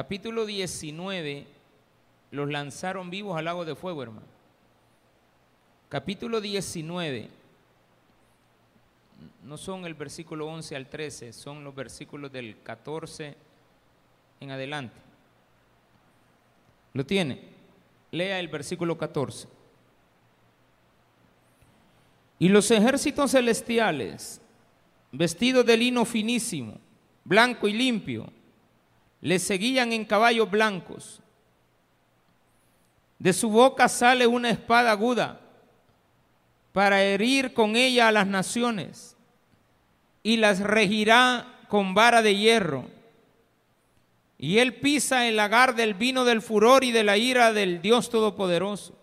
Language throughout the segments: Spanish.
capítulo 19, los lanzaron vivos al lago de fuego, hermano. Capítulo 19, no son el versículo 11 al 13, son los versículos del 14 en adelante. ¿Lo tiene? Lea el versículo 14. Y los ejércitos celestiales, vestidos de lino finísimo, blanco y limpio, le seguían en caballos blancos. De su boca sale una espada aguda para herir con ella a las naciones y las regirá con vara de hierro. Y él pisa el lagar del vino del furor y de la ira del Dios Todopoderoso.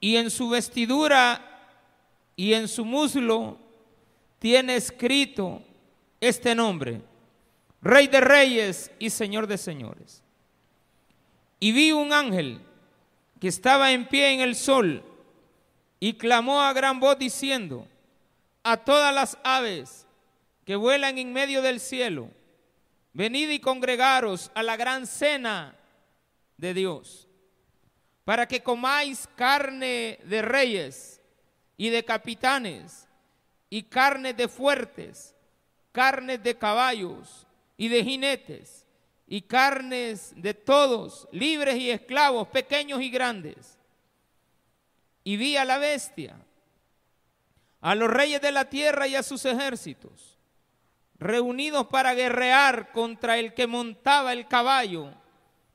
Y en su vestidura y en su muslo tiene escrito este nombre, Rey de Reyes y Señor de Señores. Y vi un ángel que estaba en pie en el sol y clamó a gran voz diciendo, a todas las aves que vuelan en medio del cielo, venid y congregaros a la gran cena de Dios, para que comáis carne de reyes y de capitanes, y carne de fuertes, carnes de caballos y de jinetes, y carnes de todos, libres y esclavos, pequeños y grandes. Y vi a la bestia a los reyes de la tierra y a sus ejércitos, reunidos para guerrear contra el que montaba el caballo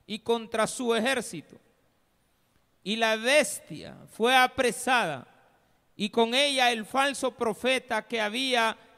y contra su ejército. Y la bestia fue apresada y con ella el falso profeta que había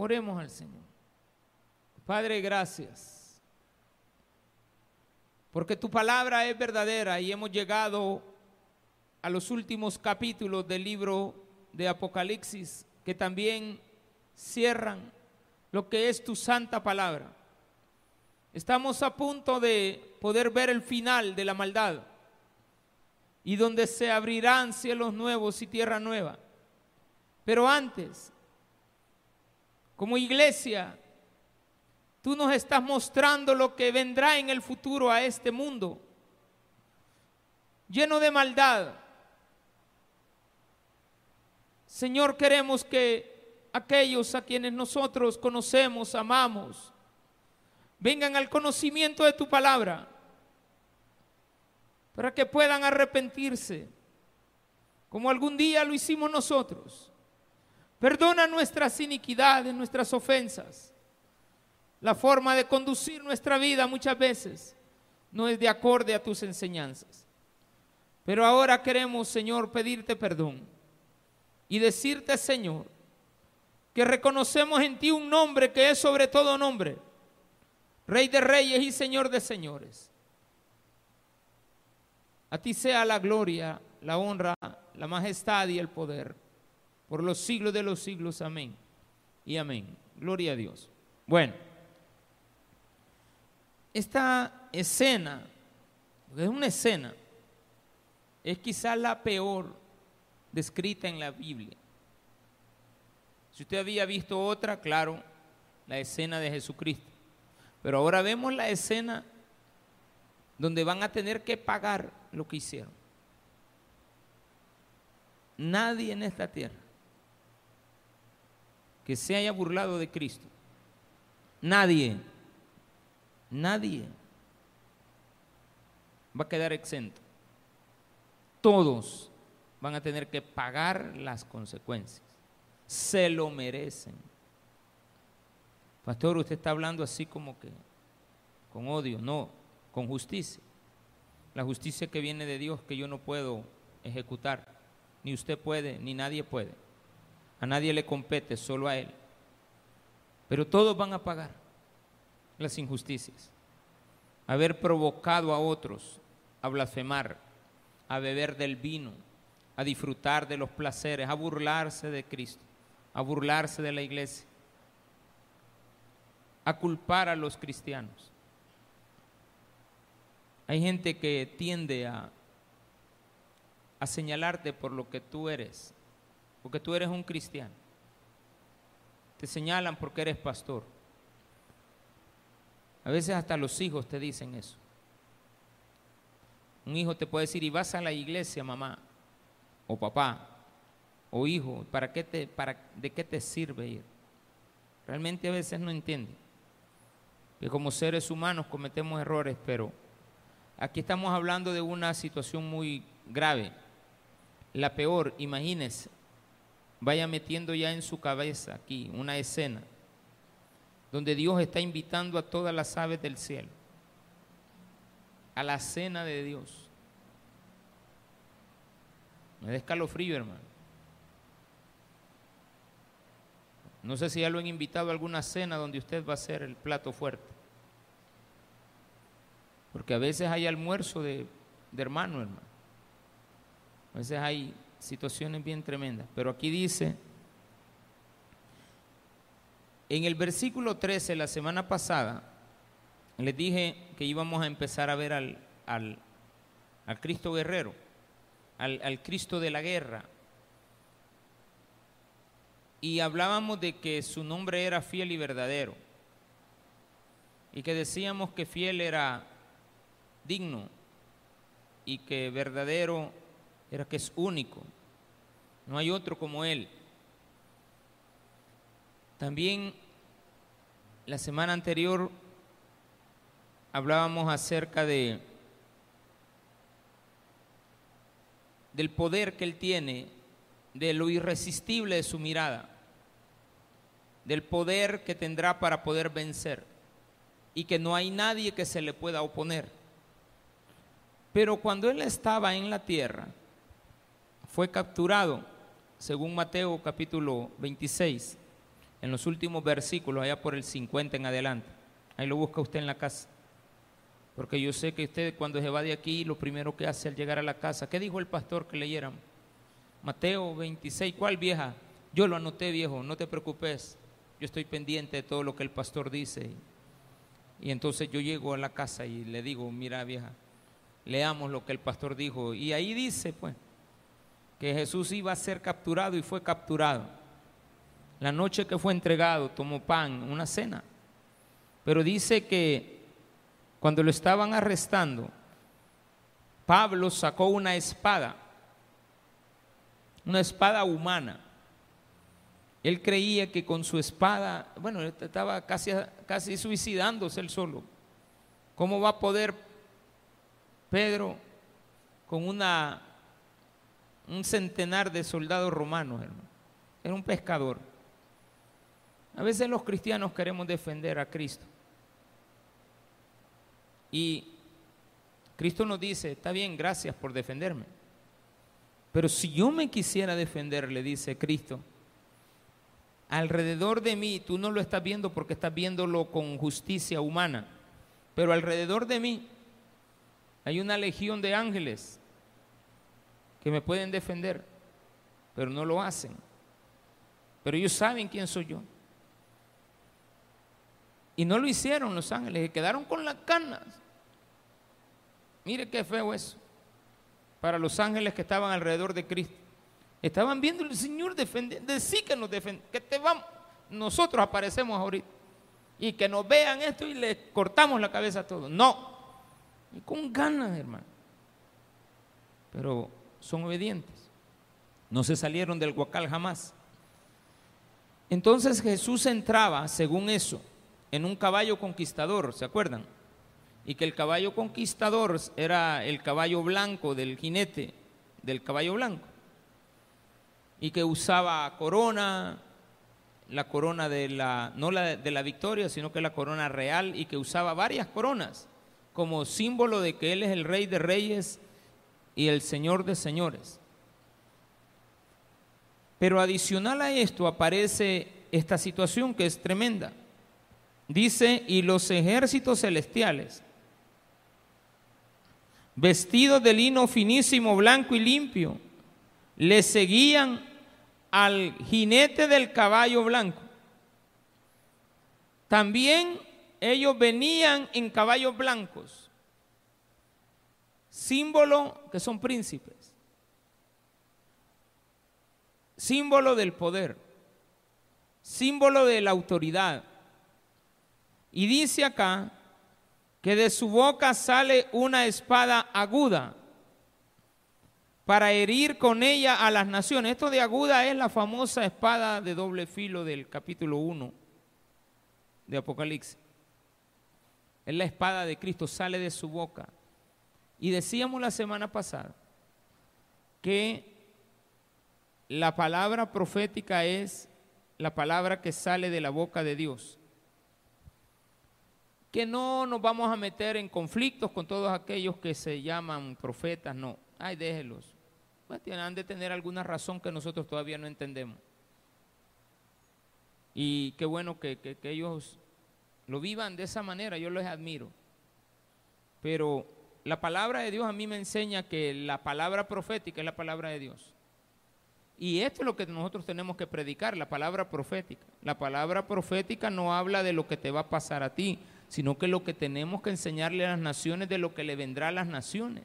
Oremos al Señor. Padre, gracias. Porque tu palabra es verdadera y hemos llegado a los últimos capítulos del libro de Apocalipsis que también cierran lo que es tu santa palabra. Estamos a punto de poder ver el final de la maldad y donde se abrirán cielos nuevos y tierra nueva. Pero antes, como iglesia, tú nos estás mostrando lo que vendrá en el futuro a este mundo, lleno de maldad, Señor, queremos que aquellos a quienes nosotros conocemos, amamos, vengan al conocimiento de tu palabra, para que puedan arrepentirse, como algún día lo hicimos nosotros. Perdona nuestras iniquidades, nuestras ofensas. La forma de conducir nuestra vida muchas veces no es de acorde a tus enseñanzas. Pero ahora queremos, Señor, pedirte perdón y decirte, Señor, que reconocemos en ti un nombre que es sobre todo nombre, Rey de reyes y Señor de señores. A ti sea la gloria, la honra, la majestad y el poder por los siglos de los siglos. Amén. Y amén. Gloria a Dios. Bueno, esta escena, es una escena, es quizás la peor descrita en la Biblia. Si usted había visto otra, claro, la escena de Jesucristo. Pero ahora vemos la escena donde van a tener que pagar lo que hicieron. Nadie en esta tierra que se haya burlado de Cristo, nadie, nadie va a quedar exento. Todos van a tener que pagar las consecuencias. Se lo merecen. Pastor, usted está hablando así como que con odio, no, con justicia. La justicia que viene de Dios que yo no puedo ejecutar, ni usted puede, ni nadie puede. A nadie le compete, solo a Él. Pero todos van a pagar. las injusticias, haber provocado a otros a blasfemar, a beber del vino, a disfrutar de los placeres, a burlarse de Cristo, a burlarse de la iglesia, a culpar a los cristianos. Hay gente que tiende a, a señalarte por lo que tú eres, porque tú eres un cristiano. Te señalan porque eres pastor. A veces hasta los hijos te dicen eso. Un hijo te puede decir, y vas a la iglesia, mamá, o papá, o hijo, ¿para qué te, para, ¿de qué te sirve ir? Realmente a veces no entiende. Que como seres humanos cometemos errores, pero aquí estamos hablando de una situación muy grave. La peor, imagínese, vaya metiendo ya en su cabeza aquí una escena donde Dios está invitando a todas las aves del cielo a la cena de Dios. Me da escalofrío, hermano. No sé si ya lo han invitado a alguna cena donde usted va a ser el plato fuerte. Porque a veces hay almuerzo de, de hermano, hermano. A veces hay situaciones bien tremendas. Pero aquí dice, en el versículo 13, la semana pasada, les dije que íbamos a empezar a ver al, al, Cristo guerrero, al, al Cristo de la guerra. Y hablábamos de que su nombre era fiel y verdadero. Y que decíamos que fiel era digno y que verdadero era que es único. No hay otro como Él. También la semana anterior hablábamos acerca de del poder que Él tiene, de lo irresistible de su mirada, del poder que tendrá para poder vencer y que no hay nadie que se le pueda oponer. Pero cuando Él estaba en la tierra, fue capturado, según Mateo capítulo 26, en los últimos versículos, allá por el 50 en adelante. Ahí lo busca usted en la casa. Porque yo sé que usted cuando se va de aquí, lo primero que hace al llegar a la casa, ¿qué dijo el pastor que leyeran? Mateo 26, ¿cuál vieja? Yo lo anoté viejo, no te preocupes, yo estoy pendiente de todo lo que el pastor dice. Y entonces yo llego a la casa y le digo, mira vieja, leamos lo que el pastor dijo. Y ahí dice, pues, que Jesús iba a ser capturado y fue capturado. La noche que fue entregado, tomó pan, una cena. Pero dice que cuando lo estaban arrestando, Pablo sacó una espada, una espada humana. Él creía que con su espada, bueno, estaba casi, casi suicidándose él solo. ¿Cómo va a poder Pedro con una, un centenar de soldados romanos, hermano? Era un pescador. A veces los cristianos queremos defender a Cristo. Y Cristo nos dice, está bien, gracias por defenderme. Pero si yo me quisiera defender, le dice Cristo, alrededor de mí, tú no lo estás viendo porque estás viéndolo con justicia humana, pero alrededor de mí hay una legión de ángeles que me pueden defender, pero no lo hacen. Pero ellos saben quién soy yo. Y no lo hicieron los ángeles, se quedaron con las canas. Mire qué feo eso. Para los ángeles que estaban alrededor de Cristo. Estaban viendo el Señor defender, decir que nos defiende, que te vamos, nosotros aparecemos ahorita. Y que nos vean esto y les cortamos la cabeza a todos. No. Y con ganas, hermano. Pero son obedientes. No se salieron del guacal jamás. Entonces Jesús entraba, según eso, en un caballo conquistador, ¿se acuerdan? Y que el caballo conquistador era el caballo blanco del jinete del caballo blanco. Y que usaba corona, la corona de la, no la de la victoria, sino que la corona real, y que usaba varias coronas como símbolo de que Él es el rey de reyes y el señor de señores. Pero adicional a esto aparece esta situación que es tremenda dice, y los ejércitos celestiales, vestidos de lino finísimo, blanco y limpio, le seguían al jinete del caballo blanco. También ellos venían en caballos blancos, símbolo que son príncipes, símbolo del poder, símbolo de la autoridad. Y dice acá que de su boca sale una espada aguda para herir con ella a las naciones. Esto de aguda es la famosa espada de doble filo del capítulo 1 de Apocalipsis. Es la espada de Cristo, sale de su boca. Y decíamos la semana pasada que la palabra profética es la palabra que sale de la boca de Dios. Que no nos vamos a meter en conflictos con todos aquellos que se llaman profetas, no. Ay, déjelos. Pues han de tener alguna razón que nosotros todavía no entendemos. Y qué bueno que, que ellos lo vivan de esa manera, yo les admiro. Pero la palabra de Dios a mí me enseña que la palabra profética es la palabra de Dios. Y esto es lo que nosotros tenemos que predicar, la palabra profética. La palabra profética no habla de lo que te va a pasar a ti, sino que lo que tenemos que enseñarle a las naciones de lo que le vendrá a las naciones.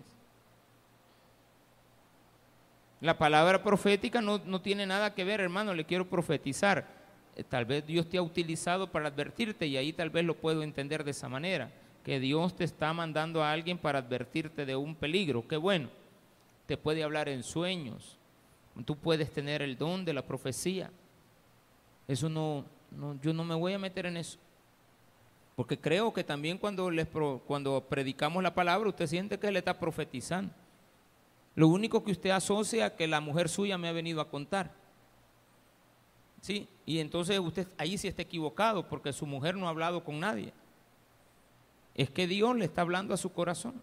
La palabra profética no, no tiene nada que ver, hermano, le quiero profetizar. Eh, tal vez Dios te ha utilizado para advertirte y ahí tal vez lo puedo entender de esa manera, que Dios te está mandando a alguien para advertirte de un peligro. Qué bueno, te puede hablar en sueños, tú puedes tener el don de la profecía. Eso no, no yo no me voy a meter en eso. Porque creo que también cuando, les cuando predicamos la palabra, usted siente que le está profetizando. Lo único que usted asocia que la mujer suya me ha venido a contar. ¿Sí? Y entonces usted ahí sí está equivocado porque su mujer no ha hablado con nadie. Es que Dios le está hablando a su corazón.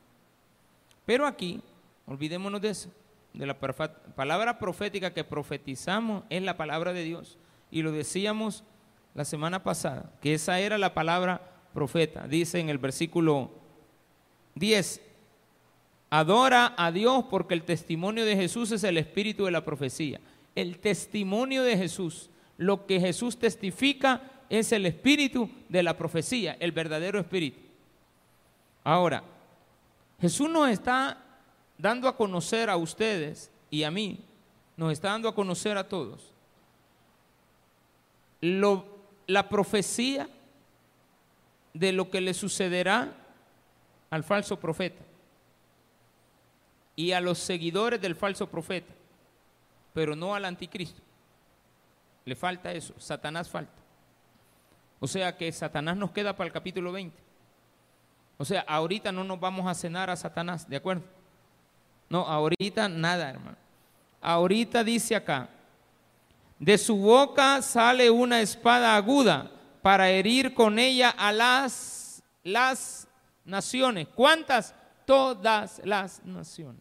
Pero aquí, olvidémonos de eso, de la palabra profética que profetizamos es la palabra de Dios. Y lo decíamos la semana pasada, que esa era la palabra profeta. Dice en el versículo 10, adora a Dios porque el testimonio de Jesús es el espíritu de la profecía. El testimonio de Jesús lo que Jesús testifica es el espíritu de la profecía, el verdadero espíritu. Ahora, Jesús nos está dando a conocer a ustedes y a mí, nos está dando a conocer a todos la profecía de lo que le sucederá al falso profeta y a los seguidores del falso profeta, pero no al anticristo. Le falta eso, Satanás falta. O sea que Satanás nos queda para el capítulo 20. O sea, ahorita no nos vamos a cenar a Satanás, ¿de acuerdo? No, ahorita nada, hermano. Ahorita dice acá, de su boca sale una espada aguda para herir con ella a las, las naciones. ¿Cuántas? Todas las naciones.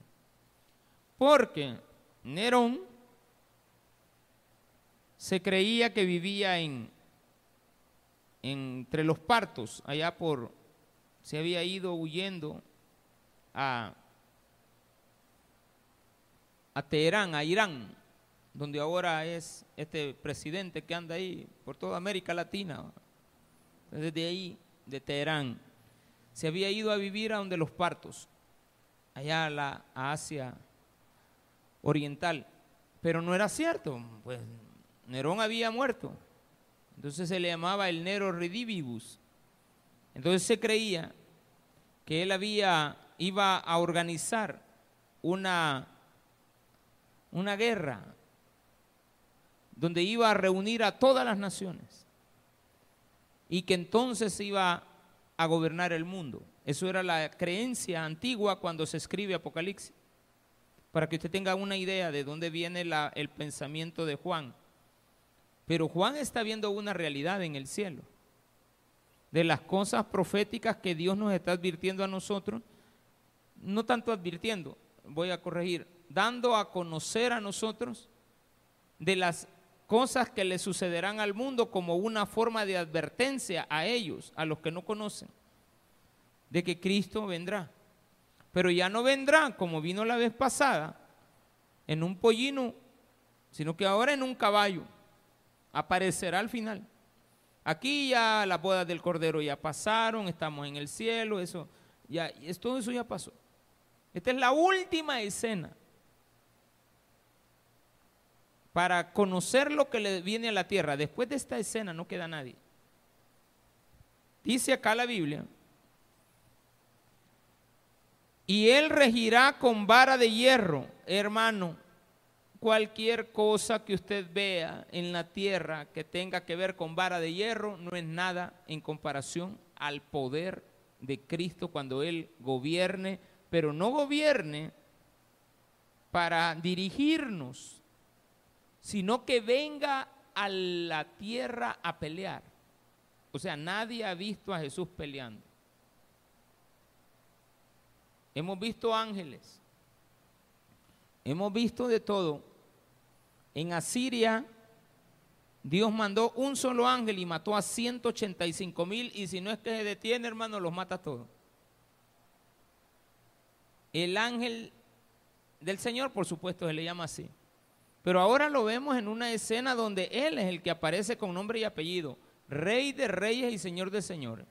Porque Nerón se creía que vivía en, entre los partos, allá por, se había ido huyendo a, Teherán, a Irán, donde ahora es este presidente que anda ahí por toda América Latina, desde ahí, de Teherán, se había ido a vivir a donde los partos, allá a la Asia Oriental, pero no era cierto, pues Nerón había muerto. Entonces se le llamaba el Nero Redivivus. Entonces se creía que él había, iba a organizar una, una guerra donde iba a reunir a todas las naciones y que entonces iba a gobernar el mundo. Eso era la creencia antigua cuando se escribe Apocalipsis, para que usted tenga una idea de dónde viene el pensamiento de Juan. Pero Juan está viendo una realidad en el cielo, de las cosas proféticas que Dios nos está advirtiendo a nosotros, no tanto advirtiendo, voy a corregir, dando a conocer a nosotros de las cosas que le sucederán al mundo como una forma de advertencia a ellos, a los que no conocen, de que Cristo vendrá. Pero ya no vendrá como vino la vez pasada, en un pollino, sino que ahora en un caballo. Aparecerá al final. Aquí ya las bodas del Cordero ya pasaron, estamos en el cielo, eso ya, todo eso ya pasó. Esta es la última escena para conocer lo que le viene a la tierra. Después de esta escena no queda nadie. Dice acá la Biblia, y él regirá con vara de hierro, hermano. Cualquier cosa que usted vea en la tierra que tenga que ver con vara de hierro no es nada en comparación al poder de Cristo cuando Él gobierne, pero no gobierne para dirigirnos, sino que venga a la tierra a pelear. O sea, nadie ha visto a Jesús peleando. Hemos visto ángeles. Hemos visto de todo. En Asiria, Dios mandó un solo ángel y mató a 185 mil. Y si no es que se detiene, hermano, los mata todos. El ángel del Señor, por supuesto, se le llama así. Pero ahora lo vemos en una escena donde Él es el que aparece con nombre y apellido, Rey de reyes y Señor de señores.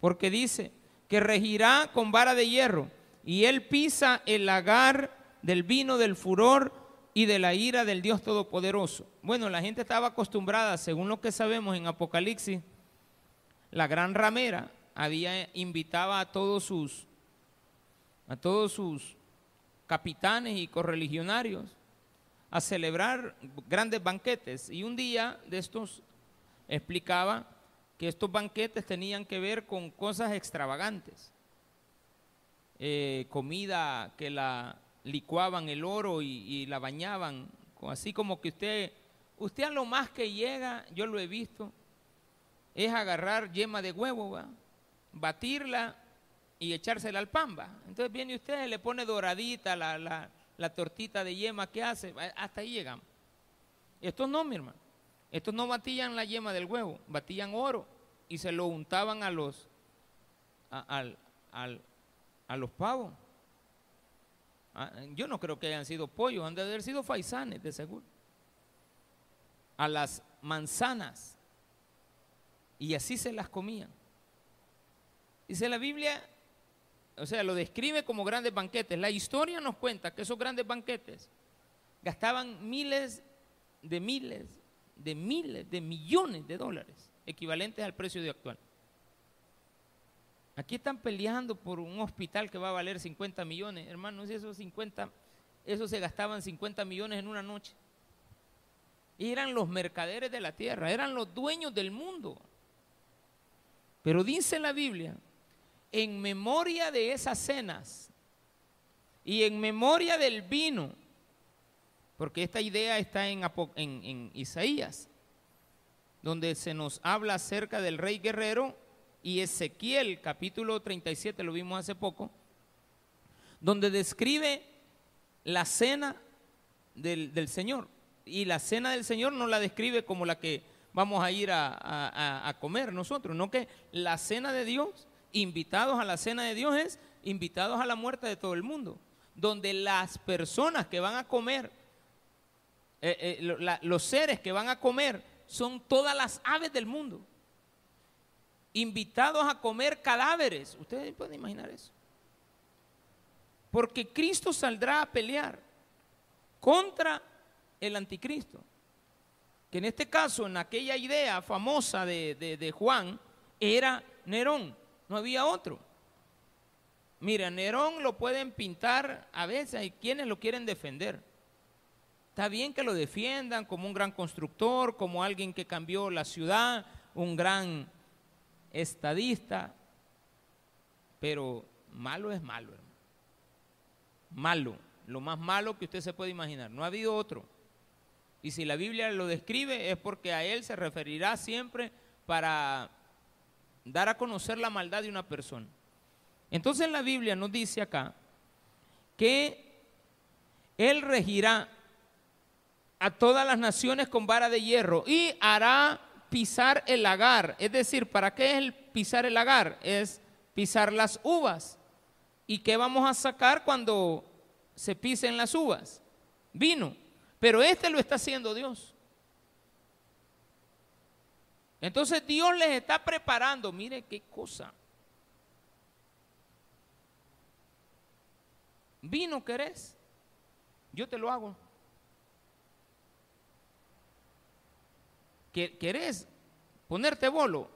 Porque dice que regirá con vara de hierro y Él pisa el lagar del vino del furor y de la ira del Dios Todopoderoso. Bueno, la gente estaba acostumbrada, según lo que sabemos en Apocalipsis, la gran ramera había invitaba a todos sus a todos sus capitanes y correligionarios a celebrar grandes banquetes. Y un día de estos explicaba que estos banquetes tenían que ver con cosas extravagantes. Eh, comida que la licuaban el oro y, la bañaban, así como que usted, usted a lo más que llega, yo lo he visto, es agarrar yema de huevo, batirla y echársela al pan. Entonces viene usted, le pone doradita la, la la tortita de yema que hace, hasta ahí llegamos. Estos no, mi hermano. Estos no batían la yema del huevo, batían oro y se lo untaban a los, a, los pavos. Ah, yo no creo que hayan sido pollos, han de haber sido faisanes, de seguro. A las manzanas. Y así se las comían. Dice la Biblia o sea, lo describe como grandes banquetes. La historia nos cuenta que esos grandes banquetes gastaban miles de miles, de miles, de millones de dólares, equivalentes al precio de actual. Aquí están peleando por un hospital que va a valer 50 millones. Hermanos, esos 50, esos se gastaban 50 millones en una noche. Y eran los mercaderes de la tierra, eran los dueños del mundo. Pero dice la Biblia en memoria de esas cenas y en memoria del vino, porque esta idea está en, Isaías, donde se nos habla acerca del rey guerrero, y Ezequiel capítulo 37, lo vimos hace poco, donde describe la cena del, Señor. Y la cena del Señor no la describe como la que vamos a ir a, a comer nosotros, no que la cena de Dios invitados a la cena de Dios es invitados a la muerte de todo el mundo, donde las personas que van a comer, eh, eh, los seres que van a comer son todas las aves del mundo, invitados a comer cadáveres. Ustedes pueden imaginar eso. Porque Cristo saldrá a pelear contra el anticristo. Que en este caso, en aquella idea famosa de, de Juan, era Nerón no había otro. Mira, Nerón lo pueden pintar a veces, hay quienes lo quieren defender. Está bien que lo defiendan como un gran constructor, como alguien que cambió la ciudad, un gran estadista, pero malo es malo. Malo, lo más malo que usted se puede imaginar. No ha habido otro. Y si la Biblia lo describe es porque a él se referirá siempre para dar a conocer la maldad de una persona. Entonces la Biblia nos dice acá que Él regirá a todas las naciones con vara de hierro y hará pisar el lagar. Es decir, ¿para qué es el pisar el lagar? Es pisar las uvas. ¿Y qué vamos a sacar cuando se pisen las uvas? Vino. Pero este lo está haciendo Dios. Entonces Dios les está preparando, mire qué cosa. Vino querés, yo te lo hago. ¿Querés ponerte bolo?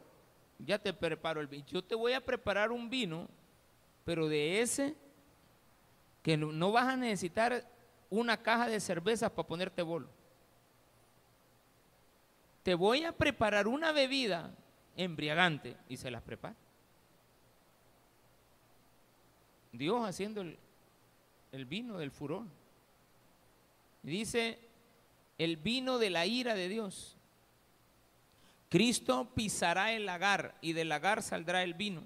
Ya te preparo el vino. Yo te voy a preparar un vino, pero de ese que no, vas a necesitar una caja de cervezas para ponerte bolo. Te voy a preparar una bebida embriagante y se las prepara. Dios haciendo el, el vino del furor. Dice, el vino de la ira de Dios. Cristo pisará el lagar y del lagar saldrá el vino.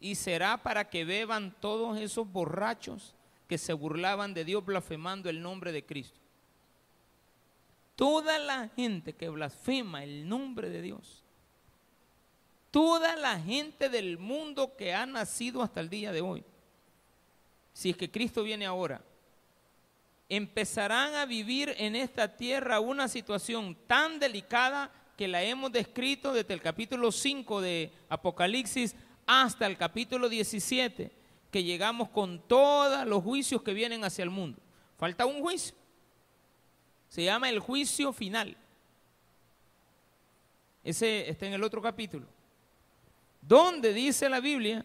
Y será para que beban todos esos borrachos que se burlaban de Dios blasfemando el nombre de Cristo. Toda la gente que blasfema el nombre de Dios, toda la gente del mundo que ha nacido hasta el día de hoy, si es que Cristo viene ahora, empezarán a vivir en esta tierra una situación tan delicada que la hemos descrito desde el capítulo 5 de Apocalipsis hasta el capítulo 17, que llegamos con todos los juicios que vienen hacia el mundo. Falta un juicio. Se llama el juicio final. Ese está en el otro capítulo. Donde dice la Biblia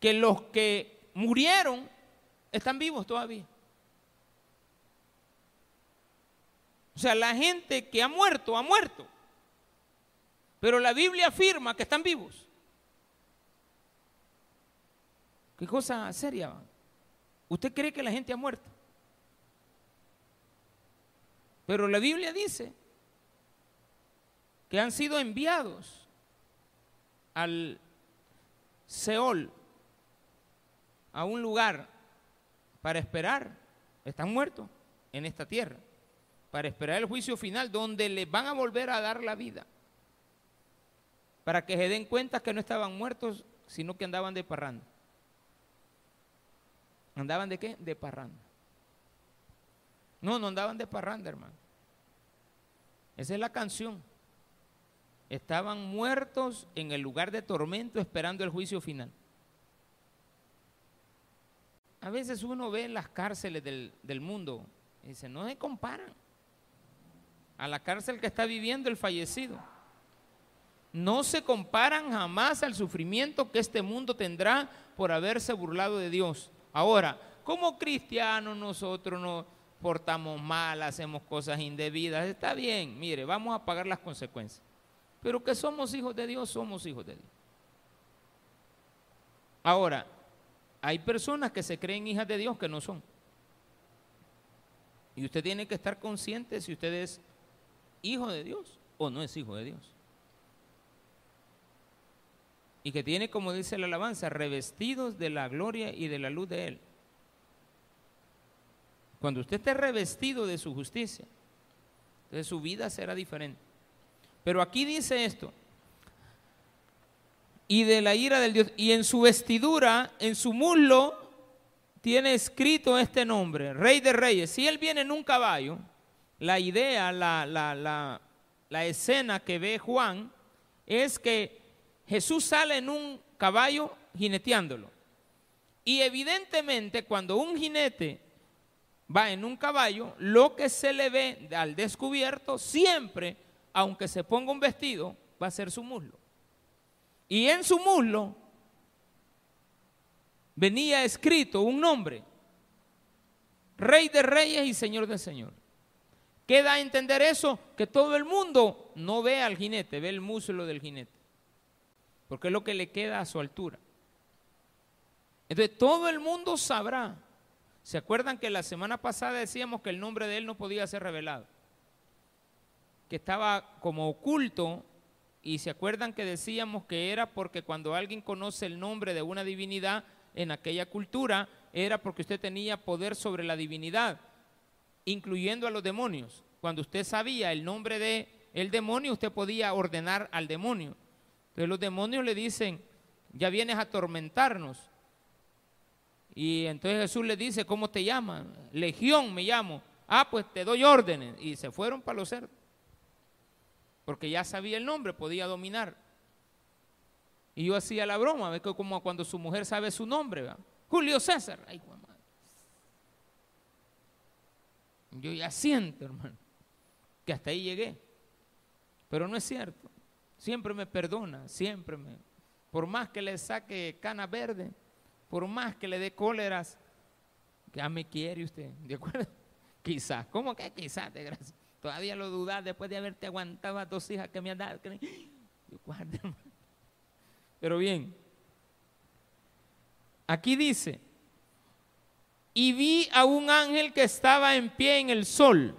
que los que murieron, están vivos todavía. O sea, la gente que ha muerto, ha muerto. Pero la Biblia afirma que están vivos. Qué cosa seria. ¿Usted cree que la gente ha muerto? Pero la Biblia dice que han sido enviados al Seol, a un lugar para esperar, están muertos en esta tierra, para esperar el juicio final donde les van a volver a dar la vida, para que se den cuenta que no estaban muertos, sino que andaban de parranda. ¿Andaban de qué? De parranda. No, no andaban de parranda, hermano. Esa es la canción. Estaban muertos en el lugar de tormento esperando el juicio final. A veces uno ve en las cárceles del, mundo y dice, no se comparan a la cárcel que está viviendo el fallecido. No se comparan jamás al sufrimiento que este mundo tendrá por haberse burlado de Dios. Ahora, como cristianos nosotros nos portamos mal, hacemos cosas indebidas, está bien, mire, vamos a pagar las consecuencias. Pero que somos hijos de Dios, somos hijos de Dios. Ahora, hay personas que se creen hijas de Dios que no son. Y usted tiene que estar consciente si usted es hijo de Dios o no es hijo de Dios. Y que tiene, como dice la alabanza, revestidos de la gloria y de la luz de Él. Cuando usted esté revestido de su justicia, entonces su vida será diferente. Pero aquí dice esto, y de la ira del Dios. Y en su vestidura, en su muslo, tiene escrito este nombre, Rey de Reyes. Si él viene en un caballo, la idea, la, la, la escena que ve Juan es que Jesús sale en un caballo jineteándolo. Y evidentemente cuando un jinete va en un caballo, lo que se le ve al descubierto siempre, aunque se ponga un vestido, va a ser su muslo. Y en su muslo venía escrito un nombre, Rey de Reyes y Señor de Señor. Queda a entender eso, que todo el mundo no ve al jinete, ve el muslo del jinete, porque es lo que le queda a su altura. Entonces todo el mundo sabrá. ¿Se acuerdan que la semana pasada decíamos que el nombre de él no podía ser revelado? Que estaba como oculto y se acuerdan que decíamos que era porque cuando alguien conoce el nombre de una divinidad en aquella cultura, era porque usted tenía poder sobre la divinidad. Incluyendo a los demonios. Cuando usted sabía el nombre de el demonio, usted podía ordenar al demonio. Entonces los demonios le dicen, ya vienes a atormentarnos. Y entonces Jesús le dice, ¿cómo te llaman? Legión me llamo. Ah, pues te doy órdenes. Y se fueron para los cerdos. Porque ya sabía el nombre, podía dominar. Y yo hacía la broma, ¿ves? como cuando su mujer sabe su nombre, Julio César. Ay, yo ya siento, hermano, que hasta ahí llegué. Pero no es cierto. Siempre me perdona, siempre me. Por más que le saque cana verde, por más que le dé cóleras, ya me quiere usted, ¿de acuerdo? Quizás, ¿cómo que quizás? De gracia? Todavía lo dudas después de haberte aguantado a dos hijas que me han dado. Pero bien, aquí dice, y vi a un ángel que estaba en pie en el sol.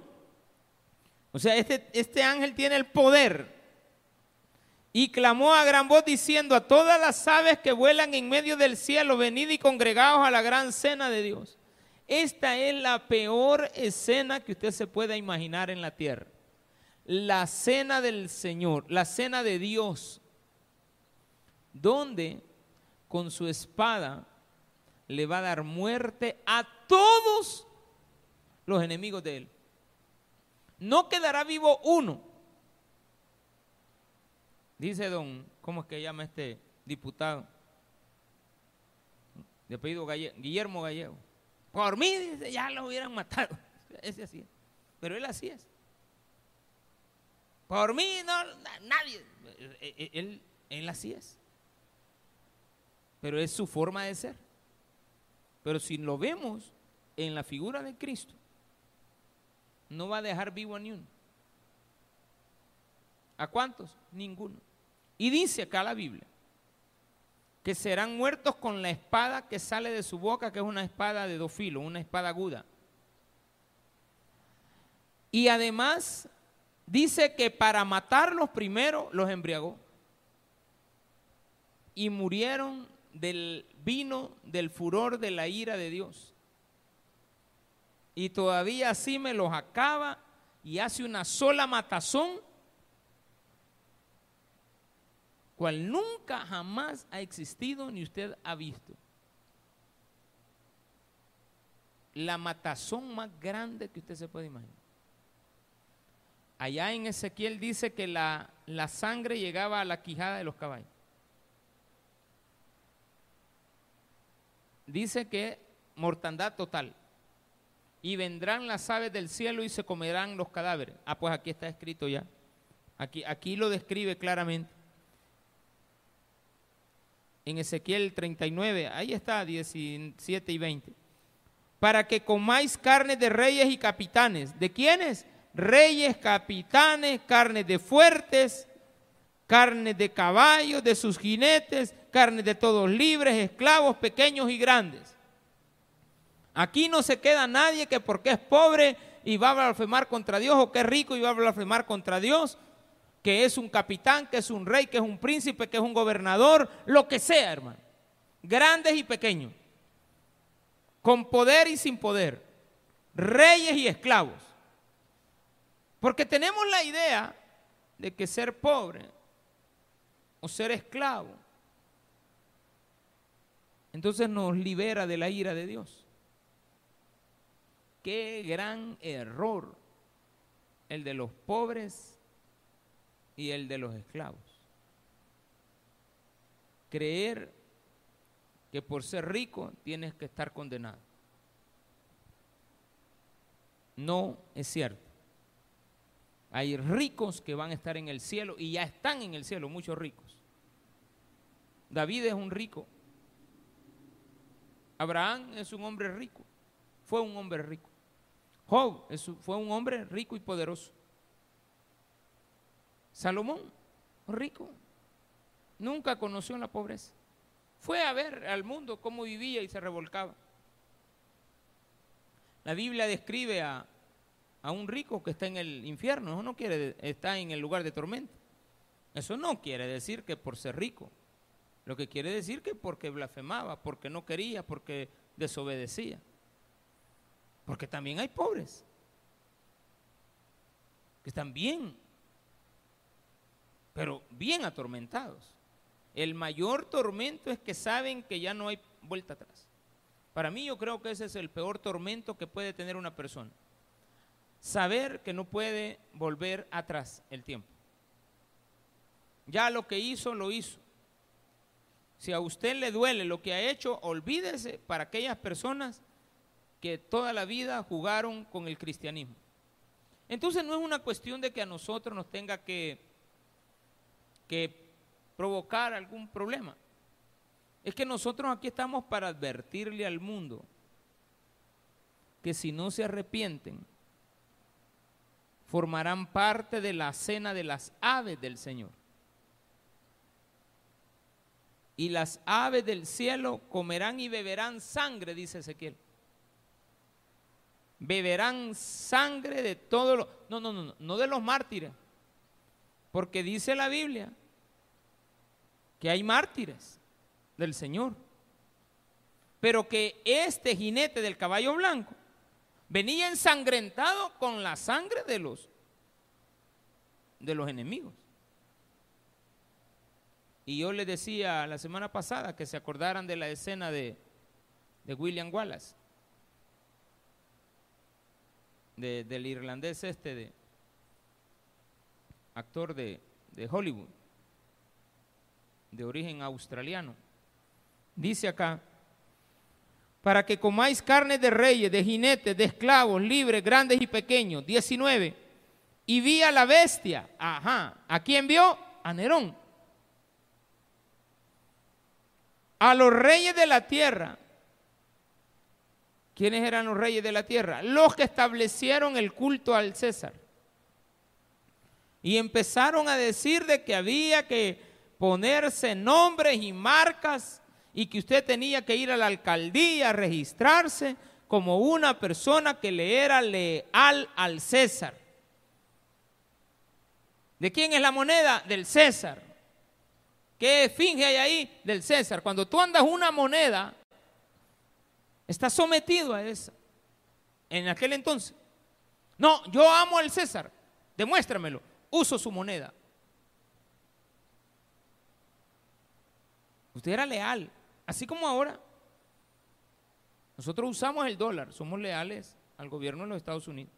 O sea, este, este ángel tiene el poder. Y clamó a gran voz diciendo a todas las aves que vuelan en medio del cielo, venid y congregaos a la gran cena de Dios. Esta es la peor escena que usted se pueda imaginar en la tierra. La cena del Señor, la cena de Dios, donde con su espada le va a dar muerte a todos los enemigos de él. No quedará vivo uno. Dice don, ¿cómo es que llama este diputado? De apellido Guillermo Gallego. Por mí, dice, ya lo hubieran matado. Ese así es. Pero él así es. Por mí, no, nadie. Él, él así es. Pero es su forma de ser. Pero si lo vemos en la figura de Cristo, no va a dejar vivo a ni uno. ¿A cuántos? Ninguno. Y dice acá la Biblia que serán muertos con la espada que sale de su boca, que es una espada de dos filos, una espada aguda. Y además dice que para matarlos primero los embriagó. Y murieron del vino del furor de la ira de Dios. Y todavía así me los acaba y hace una sola matazón, cual nunca jamás ha existido ni usted ha visto. La matazón más grande que usted se puede imaginar. Allá en Ezequiel dice que la, la sangre llegaba a la quijada de los caballos. Dice que mortandad total. Y vendrán las aves del cielo y se comerán los cadáveres. Ah, pues aquí está escrito ya. Aquí, aquí lo describe claramente. En Ezequiel 39, ahí está 17 y 20. Para que comáis carne de reyes y capitanes. ¿De quiénes? Reyes, capitanes, carne de fuertes, carne de caballos, de sus jinetes, carne de todos libres, esclavos, pequeños y grandes. Aquí no se queda nadie que porque es pobre y va a blasfemar contra Dios o que es rico y va a blasfemar contra Dios, que es un capitán, que es un rey, que es un príncipe, que es un gobernador, lo que sea, hermano. Grandes y pequeños, con poder y sin poder, reyes y esclavos. Porque tenemos la idea de que ser pobre o ser esclavo, entonces nos libera de la ira de Dios. Qué gran error el de los pobres y el de los esclavos. Creer que por ser rico tienes que estar condenado. No es cierto. Hay ricos que van a estar en el cielo y ya están en el cielo, muchos ricos. David es un rico. Abraham es un hombre rico. Fue un hombre rico. Job fue un hombre rico y poderoso. Salomón, rico. Nunca conoció la pobreza. Fue a ver al mundo cómo vivía y se revolcaba. La Biblia describe a, a un rico que está en el infierno, eso no quiere, está en el lugar de tormenta. Eso no quiere decir que por ser rico, lo que quiere decir que porque blasfemaba, porque no quería, porque desobedecía. Porque también hay pobres. que están bien, pero bien atormentados. El mayor tormento es que saben que ya no hay vuelta atrás. Para mí yo creo que ese es el peor tormento que puede tener una persona. Saber que no puede volver atrás el tiempo. Ya lo que hizo, lo hizo. Si a usted le duele lo que ha hecho, olvídese para aquellas personas que toda la vida jugaron con el cristianismo. Entonces no es una cuestión de que a nosotros nos tenga que, que provocar algún problema. Es que nosotros aquí estamos para advertirle al mundo que si no se arrepienten, formarán parte de la cena de las aves del Señor y las aves del cielo comerán y beberán sangre, dice Ezequiel. Beberán sangre de todos los... No, no, no, no de los mártires. Porque dice la Biblia que hay mártires del Señor. Pero que este jinete del caballo blanco venía ensangrentado con la sangre de los de los enemigos. Y yo le decía la semana pasada que se acordaran de la escena de, William Wallace, del irlandés este, de, actor de, de Hollywood, de origen australiano. Dice acá, para que comáis carne de reyes, de jinetes, de esclavos, libres, grandes y pequeños. 19. Y vi a la bestia. Ajá. ¿A quién vio? A Nerón a los reyes de la tierra. ¿Quiénes eran los reyes de la tierra? Los que establecieron el culto al César. Y empezaron a decir de que había que ponerse nombres y marcas y que usted tenía que ir a la alcaldía a registrarse como una persona que le era leal al César. ¿De quién es la moneda? Del César. ¿Qué finge hay ahí del César? Cuando tú andas una moneda, estás sometido a esa. En aquel entonces. No, yo amo al César. Demuéstramelo. Uso su moneda. Usted era leal. Así como ahora. Nosotros usamos el dólar. Somos leales al gobierno de los Estados Unidos.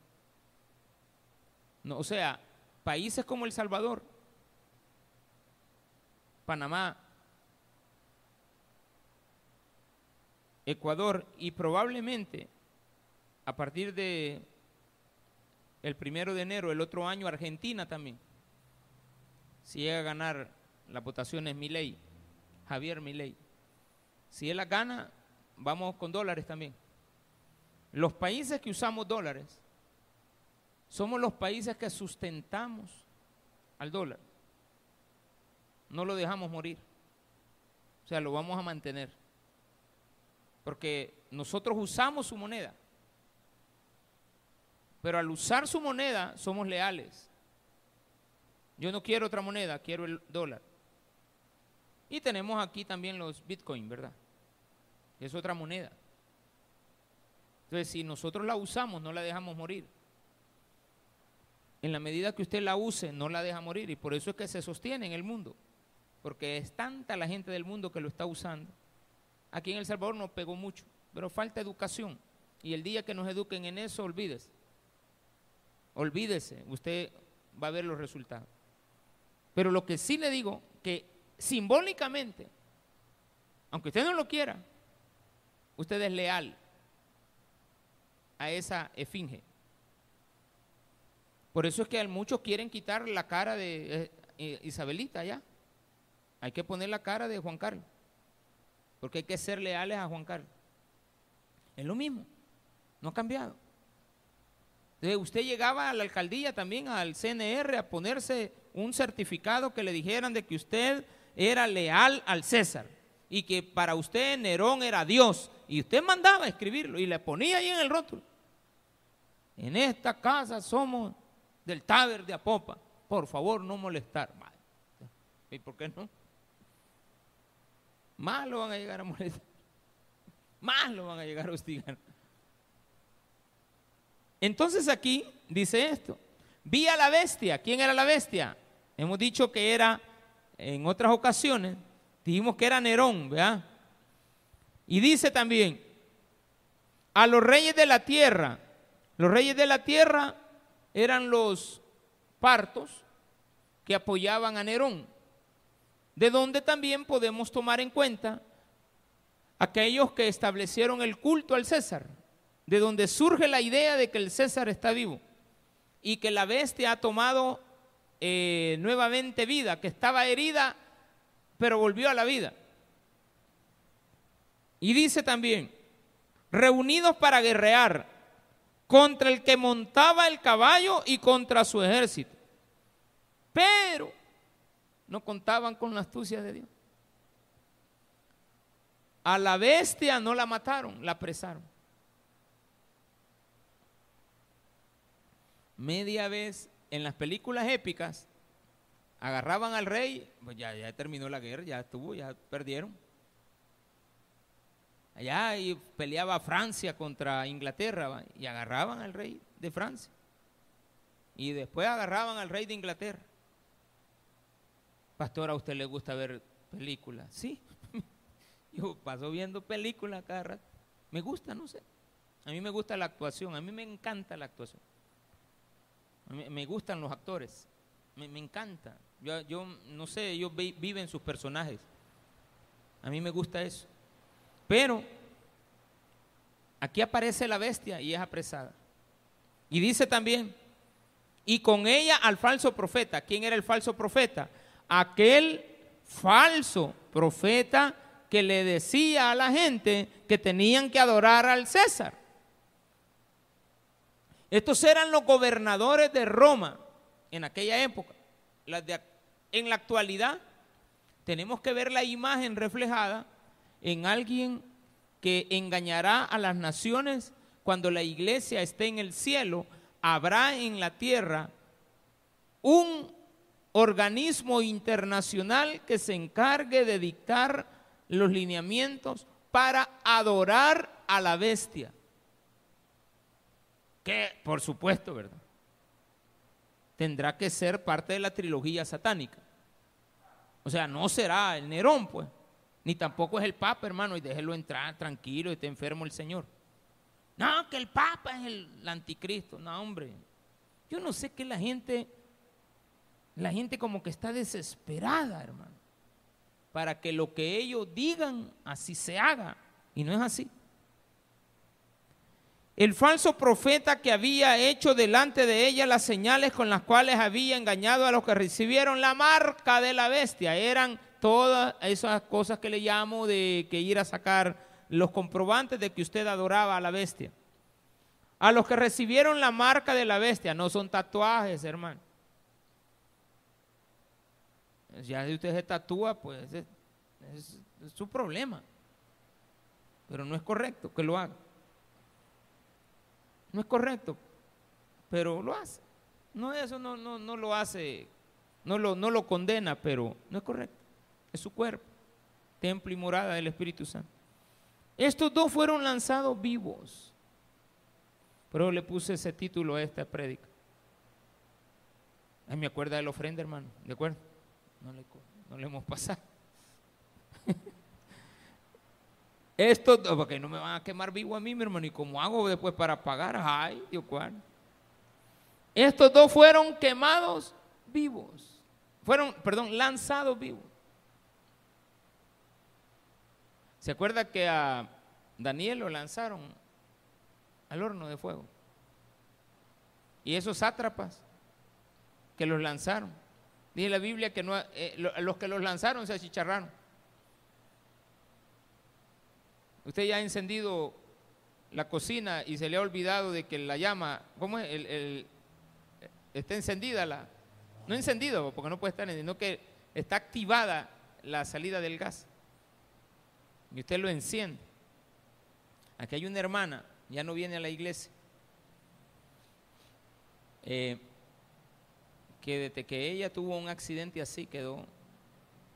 No, o sea, países como El Salvador Panamá, Ecuador y probablemente a partir de el primero de enero del otro año Argentina también. Si llega a ganar las votaciones Milei, Javier Milei. Si él la gana, vamos con dólares también. Los países que usamos dólares somos los países que sustentamos al dólar no lo dejamos morir. O sea, lo vamos a mantener. Porque nosotros usamos su moneda. Pero al usar su moneda somos leales. Yo no quiero otra moneda, quiero el dólar. Y tenemos aquí también los bitcoins, ¿verdad? Es otra moneda. Entonces, si nosotros la usamos, no la dejamos morir. En la medida que usted la use, no la deja morir. Y por eso es que se sostiene en el mundo porque es tanta la gente del mundo que lo está usando. Aquí en El Salvador nos pegó mucho, pero falta educación. Y el día que nos eduquen en eso, olvídese. Olvídese, usted va a ver los resultados. Pero lo que sí le digo, que simbólicamente, aunque usted no lo quiera, usted es leal a esa esfinge. Por eso es que muchos quieren quitar la cara de eh, eh, Isabelita ya. Hay que poner la cara de Juan Carlos, porque hay que ser leales a Juan Carlos. Es lo mismo, no ha cambiado. Usted llegaba a la alcaldía también, al CNR, a ponerse un certificado que le dijeran de que usted era leal al César y que para usted Nerón era Dios. Y usted mandaba a escribirlo y le ponía ahí en el rótulo. En esta casa somos del Taber de Apopa. Por favor, no molestar. ¿Y por qué no? Más lo van a llegar a molestar, más lo van a llegar a hostigar. Entonces aquí dice esto, Vi a la bestia. ¿Quién era la bestia? Hemos dicho que era, en otras ocasiones, dijimos que era Nerón, ¿verdad? Y dice también, a los reyes de la tierra, los reyes de la tierra eran los partos que apoyaban a Nerón, de donde también podemos tomar en cuenta aquellos que establecieron el culto al César, de donde surge la idea de que el César está vivo y que la bestia ha tomado eh, nuevamente vida, que estaba herida, pero volvió a la vida. Y dice también, reunidos para guerrear contra el que montaba el caballo y contra su ejército. Pero no contaban con la astucia de Dios. A la bestia no la mataron, la apresaron. Media vez en las películas épicas agarraban al rey, pues ya, ya terminó la guerra, ya estuvo, ya perdieron. Allá y peleaba Francia contra Inglaterra y agarraban al rey de Francia. Y después agarraban al rey de Inglaterra. Pastor, ¿a usted le gusta ver películas? Sí. Yo paso viendo películas cada rato. Me gusta, no sé. A mí me gusta la actuación, a mí me encanta la actuación. Me gustan los actores, me, encanta. Yo, yo, no sé, ellos viven sus personajes. A mí me gusta eso. Pero aquí aparece la bestia y es apresada. Y dice también, y con ella al falso profeta. ¿Quién era el falso profeta? Aquel falso profeta que le decía a la gente que tenían que adorar al César. Estos eran los gobernadores de Roma en aquella época. en la actualidad tenemos que ver la imagen reflejada en alguien que engañará a las naciones cuando la iglesia esté en el cielo, habrá en la tierra un organismo internacional que se encargue de dictar los lineamientos para adorar a la bestia. Que, por supuesto, ¿verdad? Tendrá que ser parte de la trilogía satánica. O sea, no será el Nerón, pues. Ni tampoco es el Papa, hermano, y déjelo entrar tranquilo, esté enfermo el Señor. No, que el Papa es el, anticristo. No, hombre. Yo no sé qué la gente, la gente como que está desesperada, hermano, para que lo que ellos digan así se haga. Y no es así. El falso profeta que había hecho delante de ella las señales con las cuales había engañado a los que recibieron la marca de la bestia eran todas esas cosas que le llamo de que ir a sacar los comprobantes de que usted adoraba a la bestia. A los que recibieron la marca de la bestia, no son tatuajes, hermano. Ya si usted se tatúa, pues es, es su problema. Pero no es correcto que lo haga. No es correcto, pero lo hace. No, eso no, no, no lo hace, no lo, no lo condena, pero no es correcto es su cuerpo, templo y morada del Espíritu Santo. Estos dos fueron lanzados vivos. Pero le puse ese título a esta prédica. Ay, me acuerda de la ofrenda, hermano, ¿de acuerdo? No le, hemos pasado. Esto, porque no me van a quemar vivo a mí, mi hermano, y cómo hago después para pagar, ay, Dios cuál. Estos dos fueron quemados vivos. Fueron, perdón, lanzados vivos. ¿Se acuerda que a Daniel lo lanzaron al horno de fuego? Y esos sátrapas que los lanzaron. Dice la Biblia que no, eh, los que los lanzaron se achicharraron. Usted ya ha encendido la cocina y se le ha olvidado de que la llama, ¿cómo es? Está encendida la, no encendida porque no puede estar, sino que está activada la salida del gas y usted lo enciende. Aquí hay una hermana, ya no viene a la iglesia, eh, que desde que ella tuvo un accidente así quedó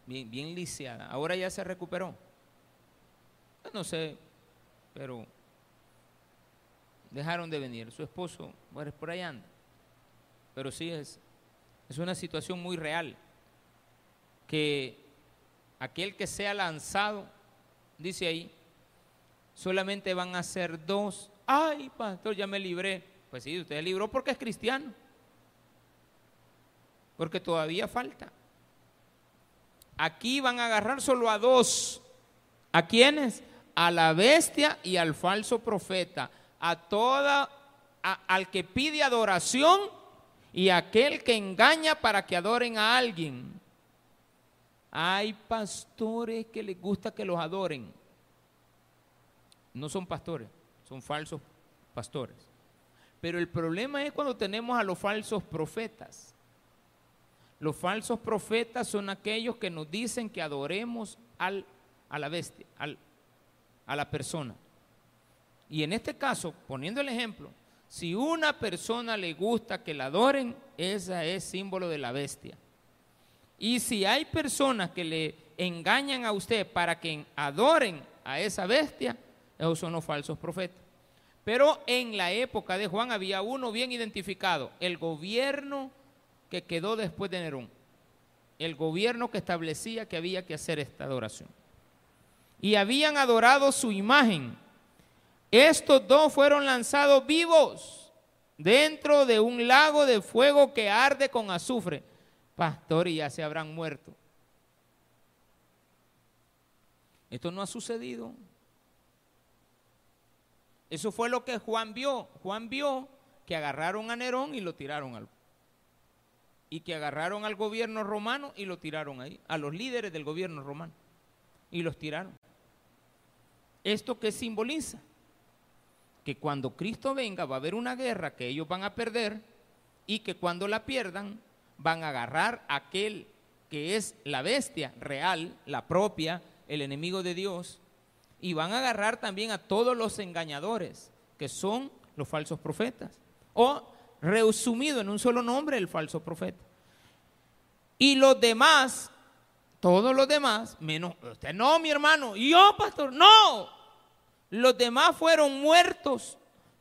bien, lisiada. Ahora ya se recuperó. No sé, pero dejaron de venir. Su esposo, bueno, por ahí anda. pero sí es, es una situación muy real. Que aquel que sea lanzado, dice ahí, solamente van a ser dos. Ay, pastor, ya me libré. Pues sí, usted libró porque es cristiano. Porque todavía falta. Aquí van a agarrar solo a dos. ¿A quiénes? A la bestia y al falso profeta. A toda, al que pide adoración y aquel que engaña para que adoren a alguien. Hay pastores que les gusta que los adoren. No son pastores, son falsos pastores. Pero el problema es cuando tenemos a los falsos profetas. Los falsos profetas son aquellos que nos dicen que adoremos al, a la bestia, al, a la persona. Y en este caso, poniendo el ejemplo, si una persona le gusta que la adoren, esa es símbolo de la bestia. Y si hay personas que le engañan a usted para que adoren a esa bestia, esos son los falsos profetas. Pero en la época de Juan había uno bien identificado, el gobierno que quedó después de Nerón, el gobierno que establecía que había que hacer esta adoración. Y habían adorado su imagen. Estos dos fueron lanzados vivos dentro de un lago de fuego que arde con azufre. Pastor, y ya se habrán muerto. Esto no ha sucedido. Eso fue lo que Juan vio. Juan vio que agarraron a Nerón y lo tiraron al y que agarraron al gobierno romano y lo tiraron ahí, a los líderes del gobierno romano, y los tiraron. ¿Esto qué simboliza? Que cuando Cristo venga va a haber una guerra que ellos van a perder y que cuando la pierdan van a agarrar a aquel que es la bestia real, la propia, el enemigo de Dios, y van a agarrar también a todos los engañadores, que son los falsos profetas. O resumido en un solo nombre, el falso profeta. Y los demás, todos los demás, menos usted no, mi hermano, y yo, pastor, no. Los demás fueron muertos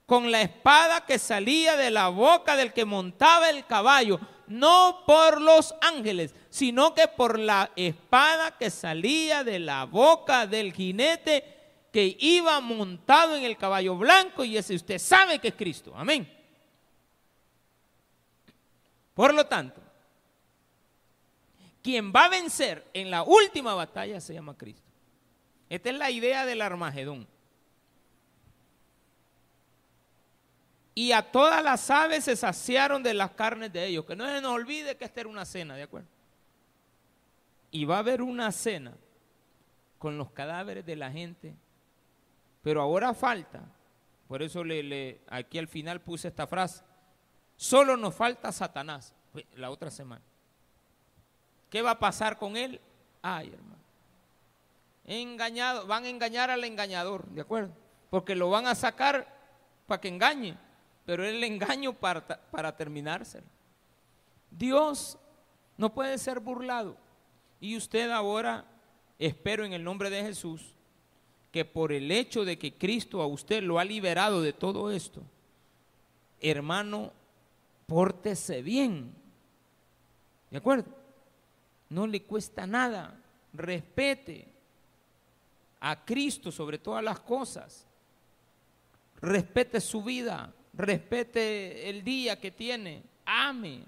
con la espada que salía de la boca del que montaba el caballo, no por los ángeles, sino que por la espada que salía de la boca del jinete que iba montado en el caballo blanco y ese usted sabe que es Cristo. Amén. Por lo tanto, quien va a vencer en la última batalla se llama Cristo. Esta es la idea del Armagedón. Y a todas las aves se saciaron de las carnes de ellos. Que no se nos olvide que esta era una cena, ¿de acuerdo? Y va a haber una cena con los cadáveres de la gente. Pero ahora falta, por eso aquí al final puse esta frase, Solo nos falta Satanás la otra semana. ¿Qué va a pasar con él? Ay, hermano. Engañado, van a engañar al engañador, ¿de acuerdo? Porque lo van a sacar para que engañe, pero es el engaño para, para terminárselo. Dios no puede ser burlado. Y usted ahora, espero en el nombre de Jesús, que por el hecho de que Cristo a usted lo ha liberado de todo esto, hermano, pórtese bien. ¿De acuerdo? No le cuesta nada. Respete a Cristo sobre todas las cosas. Respete su vida. Respete el día que tiene. Ame.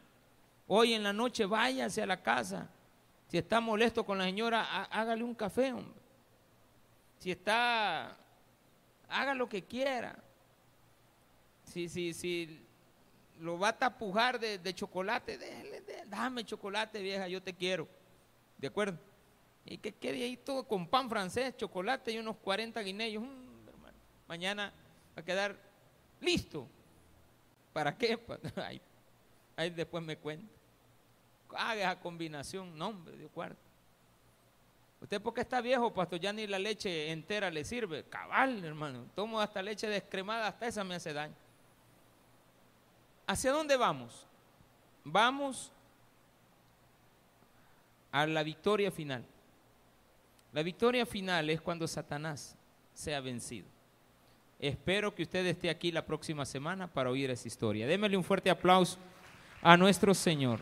Hoy en la noche váyase a la casa. Si está molesto con la señora, hágale un café, hombre. Si está, haga lo que quiera. Si, si, si lo va a tapujar de, chocolate, dame chocolate vieja, yo te quiero. ¿De acuerdo? Y que quede ahí todo con pan francés, chocolate y unos 40 guineos. Mm, mañana va a quedar listo. ¿Para qué? Ahí, después me cuenta. Haga esa combinación, nombre de cuarto. Usted porque está viejo, pastor, ya ni la leche entera le sirve. Cabal, hermano. Tomo hasta leche descremada, hasta esa me hace daño. ¿Hacia dónde vamos? Vamos a la victoria final. La victoria final es cuando Satanás sea vencido. Espero que usted esté aquí la próxima semana para oír esa historia. Démele un fuerte aplauso a nuestro Señor.